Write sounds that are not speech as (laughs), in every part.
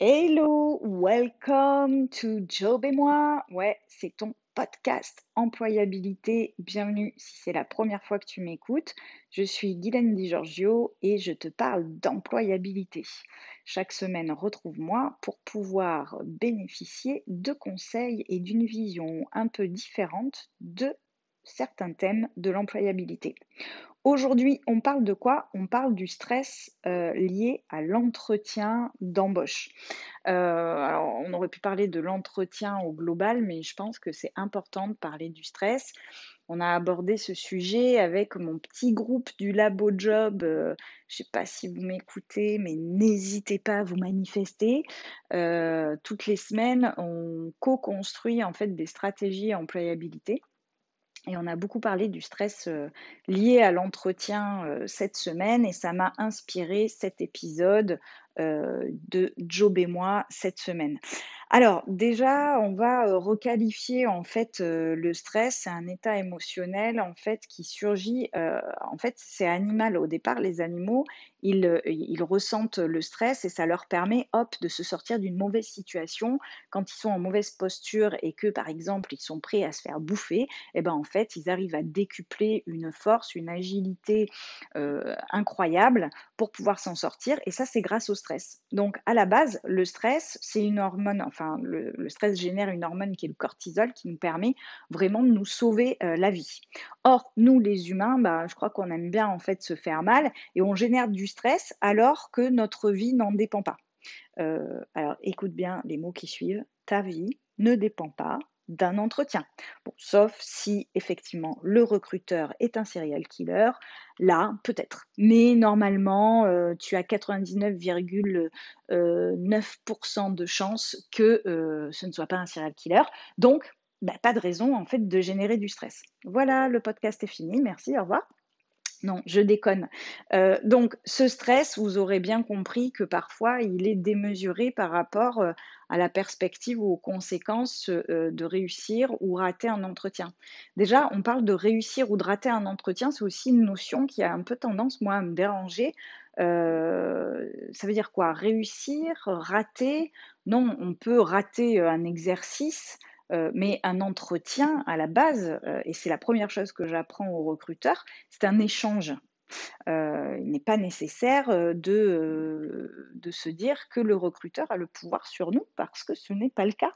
Hello, welcome to Job et moi. Ouais, c'est ton podcast employabilité. Bienvenue si c'est la première fois que tu m'écoutes. Je suis Guylaine Di Giorgio et je te parle d'employabilité. Chaque semaine, retrouve-moi pour pouvoir bénéficier de conseils et d'une vision un peu différente de certains thèmes de l'employabilité. Aujourd'hui, on parle de quoi? On parle du stress euh, lié à l'entretien d'embauche. Euh, alors, on aurait pu parler de l'entretien au global, mais je pense que c'est important de parler du stress. On a abordé ce sujet avec mon petit groupe du Labo Job. Euh, je ne sais pas si vous m'écoutez, mais n'hésitez pas à vous manifester. toutes les semaines, on co-construit en fait des stratégies employabilité. Et on a beaucoup parlé du stress euh, lié à l'entretien euh, cette semaine et ça m'a inspiré cet épisode de Job et moi cette semaine. Alors déjà, on va euh, requalifier en fait euh, le stress, c'est un état émotionnel en fait qui surgit. en fait, c'est animal au départ. Les animaux, ils, ressentent le stress et ça leur permet, hop, de se sortir d'une mauvaise situation. Quand ils sont en mauvaise posture et que par exemple ils sont prêts à se faire bouffer, eh ben en fait ils arrivent à décupler une force, une agilité incroyable pour pouvoir s'en sortir. Et ça, c'est grâce au stress. Donc, à la base, le stress, c'est une hormone, enfin, le, stress génère une hormone qui est le cortisol, qui nous permet vraiment de nous sauver euh, la vie. Or, nous, les humains, bah, je crois qu'on aime bien, en fait, se faire mal et on génère du stress alors que notre vie n'en dépend pas. Euh, alors, écoute bien les mots qui suivent. Ta vie ne dépend pas d'un entretien. Sauf si effectivement le recruteur est un serial killer, là peut-être. Mais normalement, euh, tu as 99,9% euh, de chances que euh, ce ne soit pas un serial killer. Donc, bah, pas de raison en fait de générer du stress. Voilà, le podcast est fini. Merci, au revoir. Non, je déconne. Euh, donc, ce stress, vous aurez bien compris que parfois, il est démesuré par rapport euh, à la perspective ou aux conséquences euh, de réussir ou rater un entretien. Déjà, on parle de réussir ou de rater un entretien, c'est aussi une notion qui a un peu tendance, moi, à me déranger. ça veut dire quoi? Réussir, rater? Non, on peut rater un exercice, euh, mais un entretien, à la base, euh, et c'est la première chose que j'apprends aux recruteurs, c'est un échange. Euh, il n'est pas nécessaire de, de se dire que le recruteur a le pouvoir sur nous parce que ce n'est pas le cas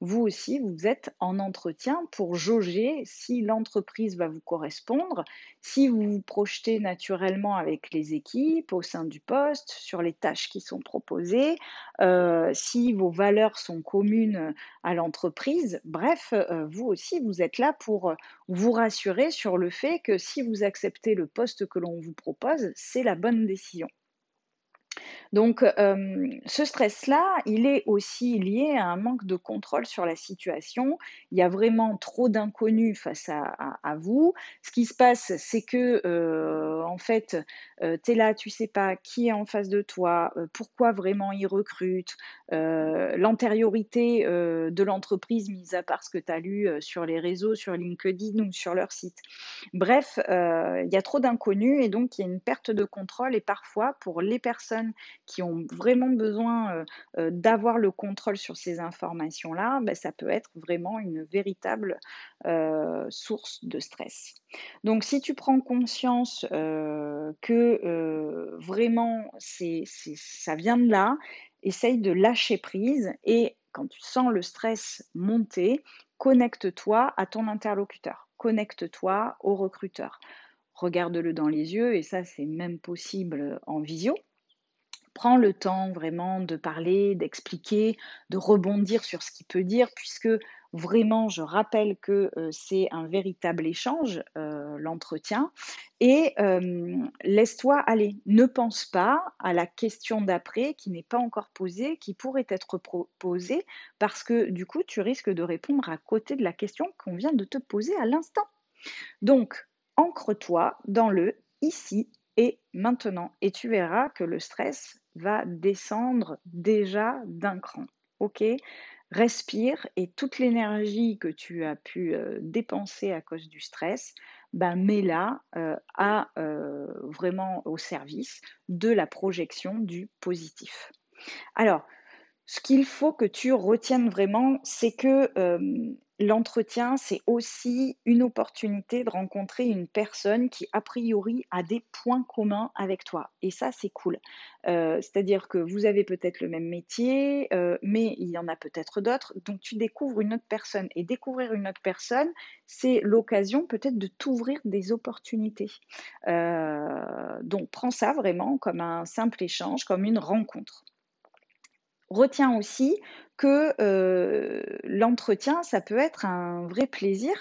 vous aussi, vous êtes en entretien pour jauger si l'entreprise va vous correspondre, si vous vous projetez naturellement avec les équipes au sein du poste, sur les tâches qui sont proposées, euh, si vos valeurs sont communes à l'entreprise. Bref, euh, vous aussi, vous êtes là pour vous rassurer sur le fait que si vous acceptez le poste que l'on vous propose, c'est la bonne décision. Donc, euh, ce stress-là, il est aussi lié à un manque de contrôle sur la situation. Il y a vraiment trop d'inconnus face à, vous. Ce qui se passe, c'est que, euh, en fait, euh, tu es là, tu sais pas qui est en face de toi, pourquoi vraiment ils recrutent, l'antériorité de l'entreprise, mis à part ce que tu as lu sur les réseaux, sur LinkedIn ou sur leur site. Bref, il y a trop d'inconnus et donc il y a une perte de contrôle et parfois pour les personnes qui ont vraiment besoin euh, euh, d'avoir le contrôle sur ces informations-là, ben, ça peut être vraiment une véritable euh, source de stress. Donc si tu prends conscience que vraiment ça vient de là, essaye de lâcher prise et quand tu sens le stress monter, connecte-toi à ton interlocuteur, connecte-toi au recruteur regarde-le dans les yeux, et ça c'est même possible en visio, prends le temps vraiment de parler, d'expliquer, de rebondir sur ce qu'il peut dire, puisque vraiment, je rappelle que euh, c'est un véritable échange, euh, l'entretien, et euh, laisse-toi aller. Ne pense pas à la question d'après qui n'est pas encore posée, qui pourrait être posée, parce que du coup, tu risques de répondre à côté de la question qu'on vient de te poser à l'instant. Donc, ancre-toi dans le ici et maintenant, et tu verras que le stress va descendre déjà d'un cran. Ok? Respire et toute l'énergie que tu as pu euh, dépenser à cause du stress, ben mets-la euh, euh, vraiment au service de la projection du positif. Alors, ce qu'il faut que tu retiennes vraiment, c'est que l'entretien, c'est aussi une opportunité de rencontrer une personne qui, a priori, a des points communs avec toi. Et ça, c'est cool. C'est-à-dire que vous avez peut-être le même métier, mais il y en a peut-être d'autres. Donc, tu découvres une autre personne. Et découvrir une autre personne, c'est l'occasion peut-être de t'ouvrir des opportunités. donc, prends ça vraiment comme un simple échange, comme une rencontre. Retiens aussi que euh, l'entretien, ça peut être un vrai plaisir.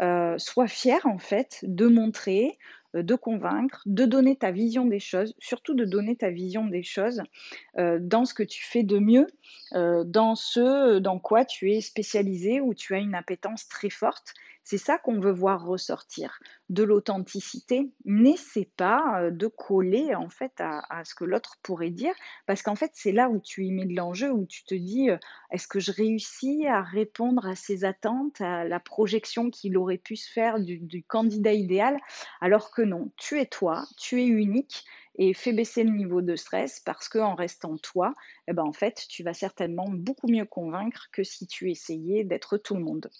Euh, sois fier en fait de montrer, euh, de convaincre, de donner ta vision des choses, surtout de donner ta vision des choses dans ce que tu fais de mieux, dans ce dans quoi tu es spécialisé, où tu as une appétence très forte c'est ça qu'on veut voir ressortir, de l'authenticité, n'essaie pas euh, de coller en fait à, ce que l'autre pourrait dire, parce qu'en fait c'est là où tu y mets de l'enjeu, où tu te dis euh, est-ce que je réussis à répondre à ses attentes, à la projection qu'il aurait pu se faire du, candidat idéal, alors que non, tu es toi, tu es unique et fais baisser le niveau de stress parce qu'en restant toi, eh ben en fait, tu vas certainement beaucoup mieux convaincre que si tu essayais d'être tout le monde.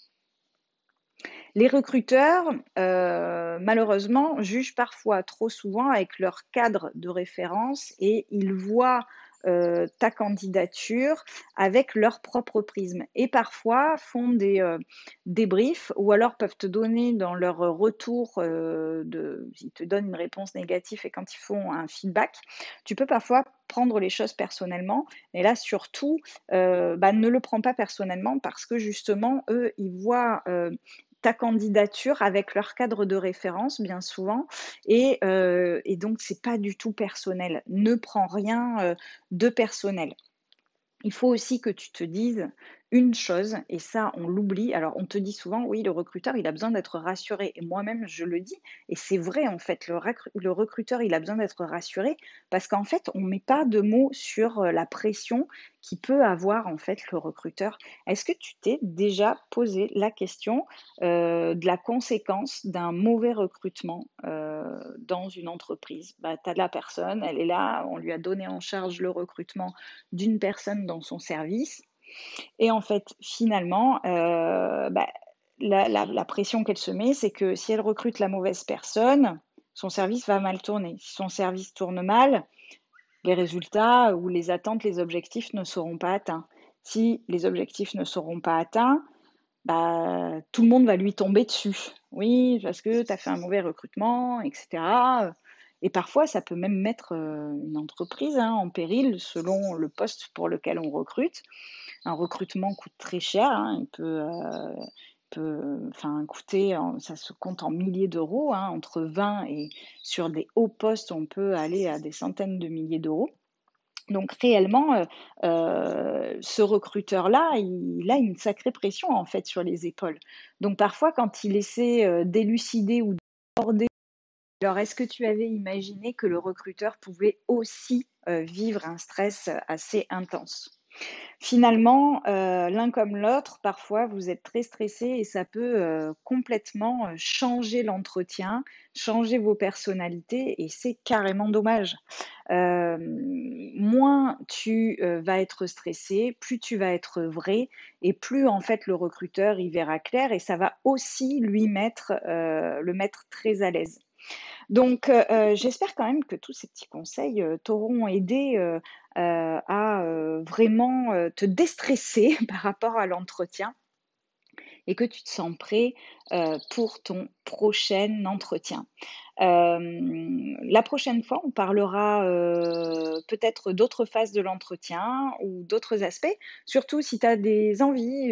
Les recruteurs, euh, malheureusement, jugent parfois trop souvent avec leur cadre de référence et ils voient euh, ta candidature avec leur propre prisme. Et parfois font des euh, débriefs ou alors peuvent te donner dans leur retour, de, ils te donnent une réponse négative et quand ils font un feedback, tu peux parfois prendre les choses personnellement. Et là, surtout, bah, ne le prends pas personnellement parce que justement, eux, ils voient candidature avec leur cadre de référence, bien souvent. Et, euh, et donc, c'est pas du tout personnel. Ne prends rien euh, de personnel. Il faut aussi que tu te dises, une chose, et ça on l'oublie, alors on te dit souvent, oui, le recruteur, il a besoin d'être rassuré, et moi-même je le dis, et c'est vrai en fait, le, recruteur, il a besoin d'être rassuré, parce qu'en fait, on ne met pas de mots sur euh, la pression qui peut avoir en fait le recruteur. Est-ce que tu t'es déjà posé la question euh, de la conséquence d'un mauvais recrutement euh, dans une entreprise bah, Tu as la personne, elle est là, on lui a donné en charge le recrutement d'une personne dans son service, et en fait, finalement, euh, bah, la, pression qu'elle se met, c'est que si elle recrute la mauvaise personne, son service va mal tourner. Si son service tourne mal, les résultats ou les attentes, les objectifs ne seront pas atteints. Si les objectifs ne seront pas atteints, bah, tout le monde va lui tomber dessus. Oui, parce que tu as fait un mauvais recrutement, etc. Et parfois, ça peut même mettre euh, une entreprise hein, en péril selon le poste pour lequel on recrute un recrutement coûte très cher. Hein. il peut, euh, peut enfin, coûter, ça se compte en milliers d'euros, hein, entre 20 et sur des hauts postes, on peut aller à des centaines de milliers d'euros. Donc réellement, euh, euh, ce recruteur-là, il, a une sacrée pression en fait sur les épaules. Donc parfois, quand il essaie d'élucider ou d'aborder, alors est-ce que tu avais imaginé que le recruteur pouvait aussi vivre un stress assez intense? Finalement, euh, l'un comme l'autre, parfois, vous êtes très stressé et ça peut euh, complètement euh, changer l'entretien, changer vos personnalités et c'est carrément dommage. moins tu vas être stressé, plus tu vas être vrai et plus en fait le recruteur y verra clair et ça va aussi lui le mettre très à l'aise. Donc, euh, euh, j'espère quand même que tous ces petits conseils euh, t'auront aidé à vraiment te déstresser (laughs) par rapport à l'entretien et que tu te sens prêt euh, pour ton prochain entretien. Euh, la prochaine fois, on parlera euh, peut-être d'autres phases de l'entretien ou d'autres aspects. Surtout si tu as des envies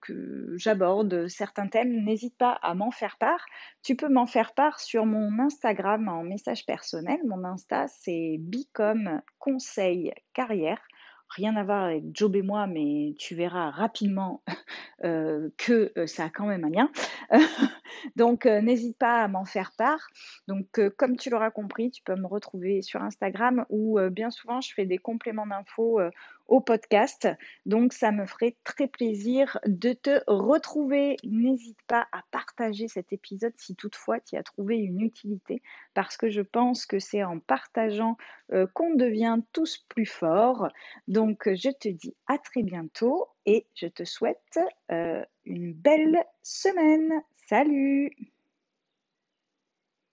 que j'aborde certains thèmes, n'hésite pas à m'en faire part. Tu peux m'en faire part sur mon Instagram en message personnel. Mon Insta, c'est Bicom Conseil Carrière rien à voir avec Job et moi, mais tu verras rapidement (laughs) euh, que euh, ça a quand même un lien. (laughs) Donc, euh, n'hésite pas à m'en faire part. Donc, comme tu l'auras compris, tu peux me retrouver sur Instagram où bien souvent je fais des compléments d'infos podcast. Donc ça me ferait très plaisir de te retrouver. N'hésite pas à partager cet épisode si toutefois tu as trouvé une utilité parce que je pense que c'est en partageant qu'on devient tous plus forts. Donc Donc, je te dis à très bientôt et je te souhaite euh, une belle semaine. Salut